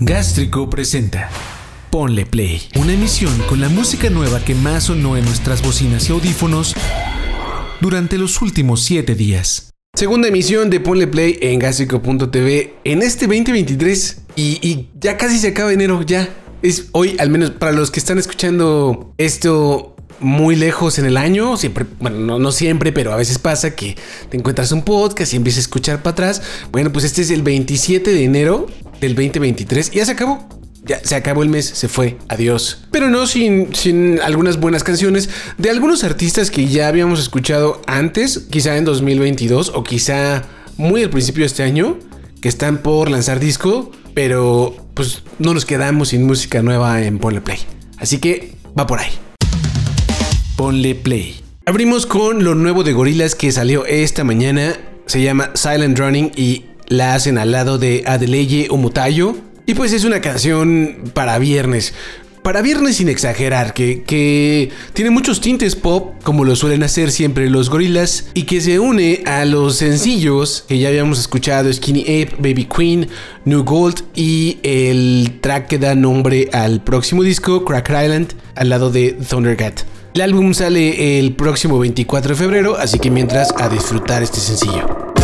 Gástrico presenta Ponle Play, una emisión con la música nueva que más sonó en nuestras bocinas y audífonos durante los últimos 7 días. Segunda emisión de Ponle Play en Gástrico.tv en este 2023 y, y ya casi se acaba enero, ya. Es hoy, al menos para los que están escuchando esto muy lejos en el año, siempre, bueno, no, no, siempre, pero a veces pasa que te encuentras un podcast y empiezas a escuchar para atrás. Bueno, pues este es el 27 de enero del 2023 y ya se acabó. Ya se acabó el mes, se fue, adiós. Pero no sin, sin algunas buenas canciones de algunos artistas que ya habíamos escuchado antes, quizá en 2022 o quizá muy al principio de este año, que están por lanzar disco, pero pues no nos quedamos sin música nueva en Ponle Play. Así que va por ahí. Ponle Play. Abrimos con lo nuevo de Gorilas que salió esta mañana. Se llama Silent Running y la hacen al lado de Adeleye Omutayo. Y pues es una canción para viernes. Para viernes sin exagerar, que, que, tiene muchos tintes pop, como lo suelen hacer siempre los gorilas, y que se une a los sencillos que ya habíamos escuchado, Skinny Ape, Baby Queen, New Gold y el track que da nombre al próximo disco, Crack Island, al lado de Thundercat. El álbum sale el próximo 24 de febrero, así que mientras a disfrutar este sencillo.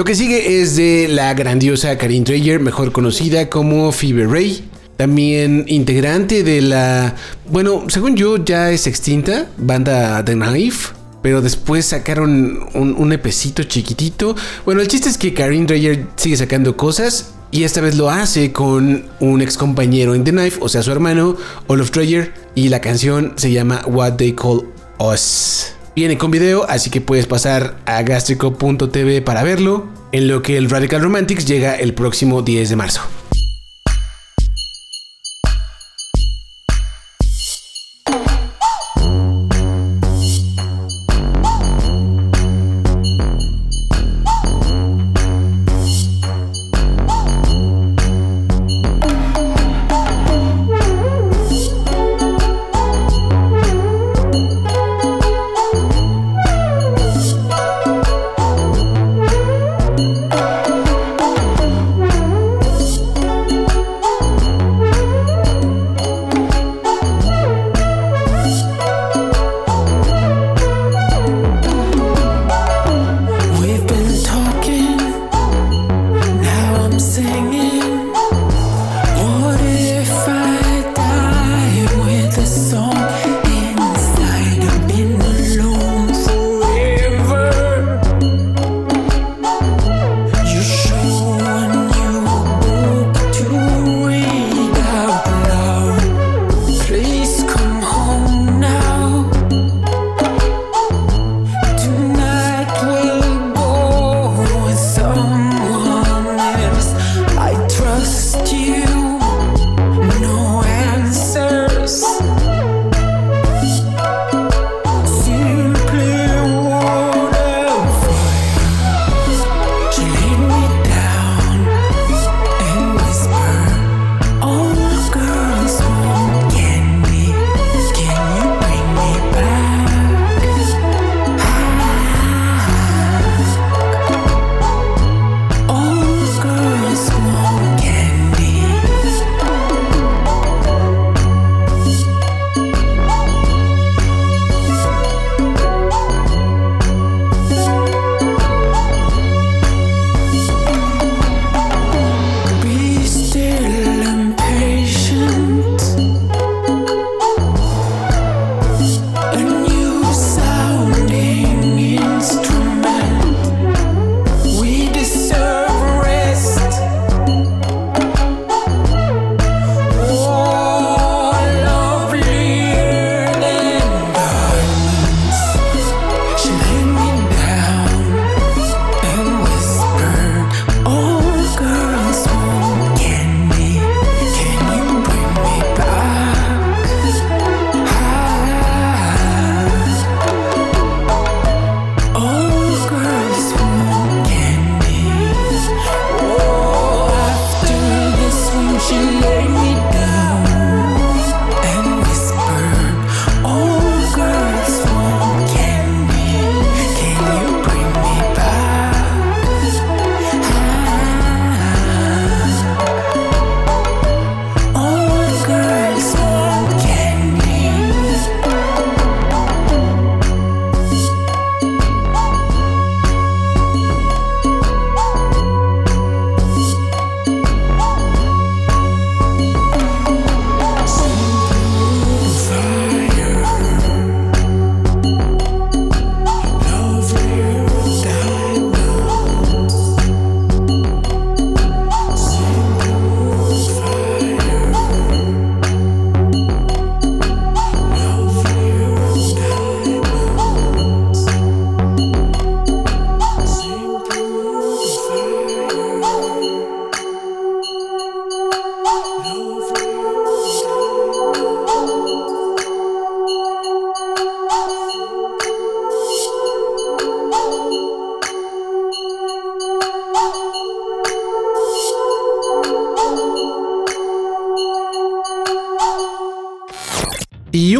Lo que sigue es de la grandiosa Karin Dreyer, mejor conocida como Fever Ray. También integrante de la, bueno, según yo ya es extinta, banda The Knife. Pero después sacaron un, un chiquitito. Bueno, el chiste es que Karin Dreyer sigue sacando cosas. Y esta vez lo hace con un ex compañero en The Knife, o sea, su hermano, Olaf Dreyer. Y la canción se llama What They Call Us. Viene con video, así que puedes pasar a gastrico.tv para verlo, en lo que el Radical Romantics llega el próximo 10 de marzo.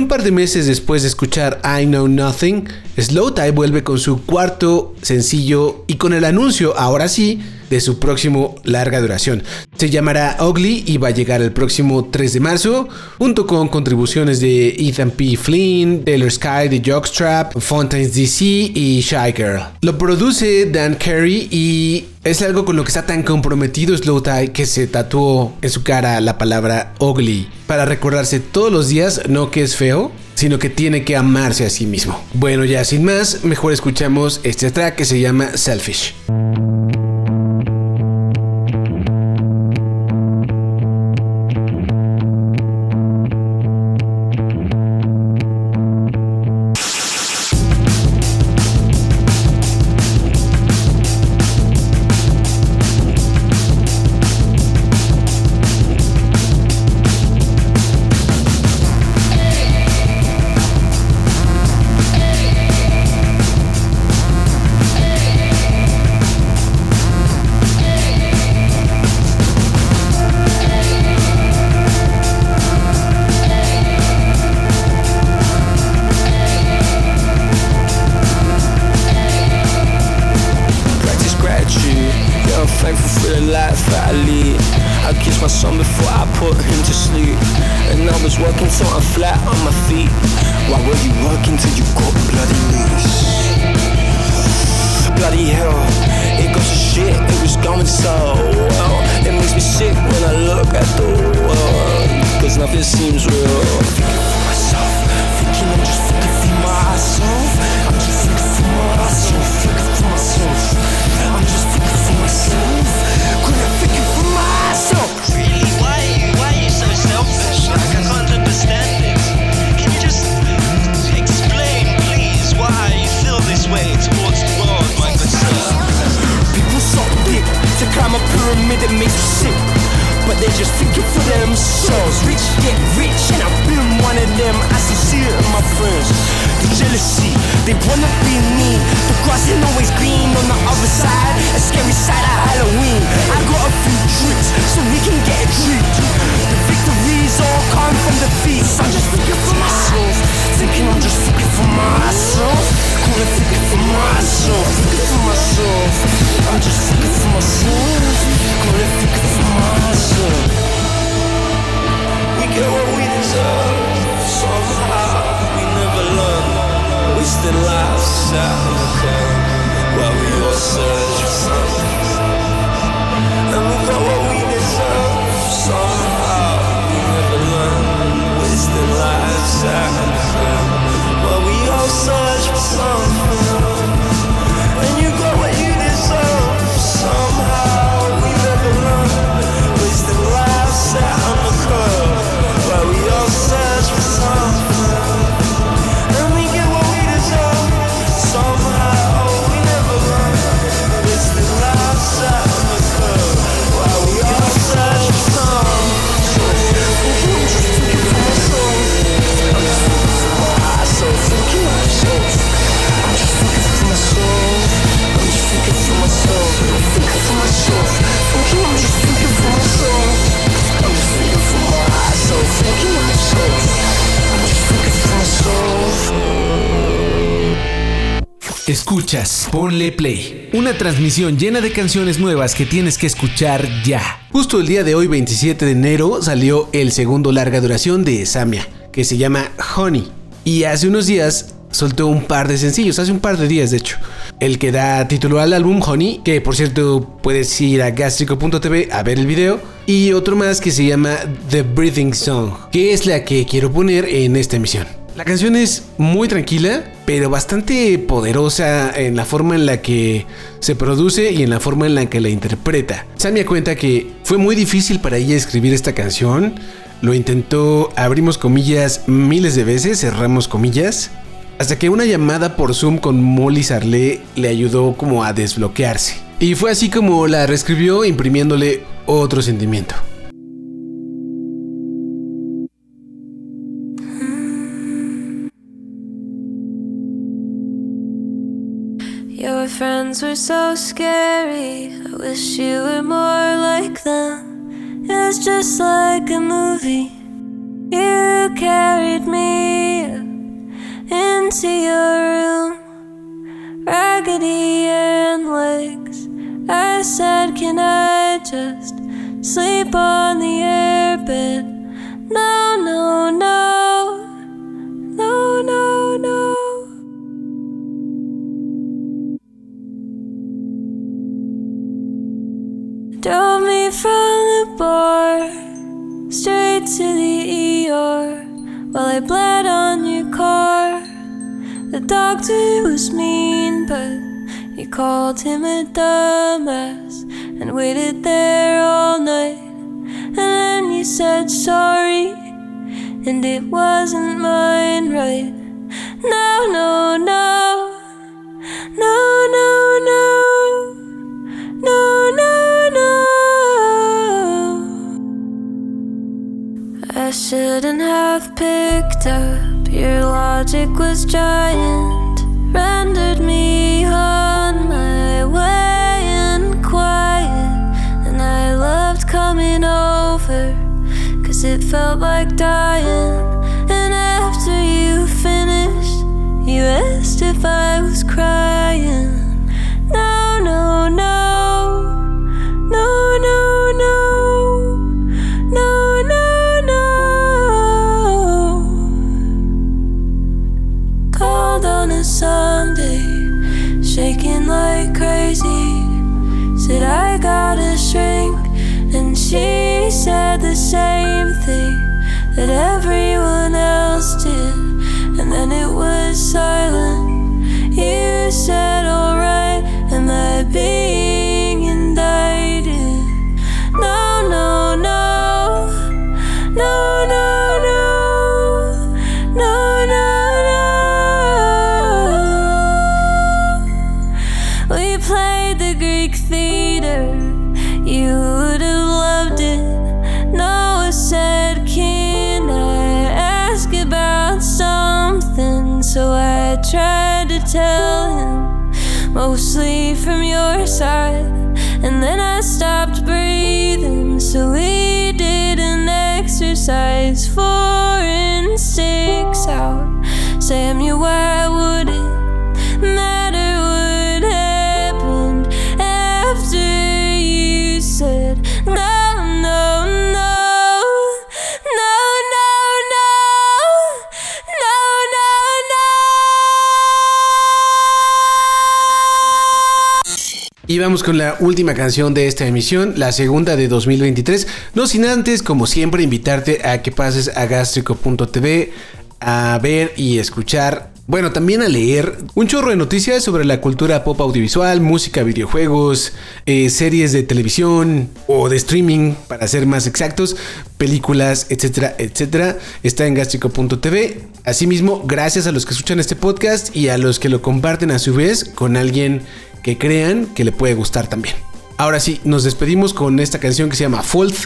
Par de meses después de escuchar I Know Nothing, Slow Tie vuelve con su cuarto sencillo y con el anuncio, ahora sí, de su próximo larga duración. Se llamará Ugly y va a llegar el próximo 3 de marzo, junto con contribuciones de Ethan P. Flynn, Taylor Sky de Jockstrap, Fontaines DC y Shy Girl. Lo produce Dan Carey y es algo con lo que está tan comprometido Slow Tie que se tatuó en su cara la palabra ugly para recordarse todos los días no que es feo, sino que tiene que amarse a sí mismo. Bueno, ya sin más, mejor escuchamos este track que se llama Selfish. my son before I put him to sleep. And I was working till I flat on my feet. Why were you working till you got bloody knees? Bloody hell, it goes to shit, it was going so well. It makes me sick when I look at the world, cause nothing seems real. Thinking for myself, thinking I'm just thinking for myself. I'm just thinking for myself. I'm a pyramid that makes shit But they're just thinking for themselves Rich get rich and I've been one of them. I see it in my friends. The jealousy, they wanna Escuchas, ponle play. Una transmisión llena de canciones nuevas que tienes que escuchar ya. Justo el día de hoy, 27 de enero, salió el segundo larga duración de Samia, que se llama Honey. Y hace unos días soltó un par de sencillos, hace un par de días de hecho. El que da título al álbum Honey, que por cierto puedes ir a gastrico.tv a ver el video. Y otro más que se llama The Breathing Song, que es la que quiero poner en esta emisión. La canción es muy tranquila, pero bastante poderosa en la forma en la que se produce y en la forma en la que la interpreta. Samia cuenta que fue muy difícil para ella escribir esta canción. Lo intentó, abrimos comillas, miles de veces, cerramos comillas, hasta que una llamada por Zoom con Molly Sarlé le ayudó como a desbloquearse. Y fue así como la reescribió imprimiéndole otro sentimiento. Friends were so scary. I wish you were more like them. It's just like a movie. You carried me into your room, raggedy and legs. I said, Can I just sleep on the airbed. No, no, no, Drove me from the bar straight to the ER while I bled on your car. The doctor was mean, but you called him a dumbass and waited there all night. And then you said sorry, and it wasn't mine, right? No, no, no, shouldn't have picked up. Your logic was giant, rendered me on my way and quiet. And I loved coming over, cause it felt like dying. Y vamos con la última canción de esta emisión, la segunda de 2023. No sin antes, como siempre, invitarte a que pases a gástrico.tv a ver y escuchar. Bueno, también a leer un chorro de noticias sobre la cultura pop audiovisual, música, videojuegos, eh, series de televisión o de streaming, para ser más exactos, películas, etcétera, etcétera. Está en gastrico.tv. Asimismo, gracias a los que escuchan este podcast y a los que lo comparten a su vez con alguien que crean que le puede gustar también. Ahora sí, nos despedimos con esta canción que se llama Fault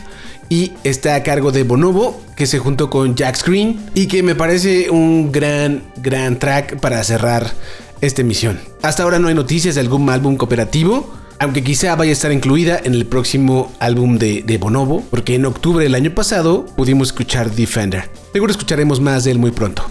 y está a cargo de Bonobo, que se juntó con Jack Screen y que me parece un gran, gran track para cerrar esta emisión. Hasta ahora no hay noticias de algún álbum cooperativo, aunque quizá vaya a estar incluida en el próximo álbum de, de Bonobo, porque en octubre del año pasado pudimos escuchar Defender. Seguro escucharemos más de él muy pronto.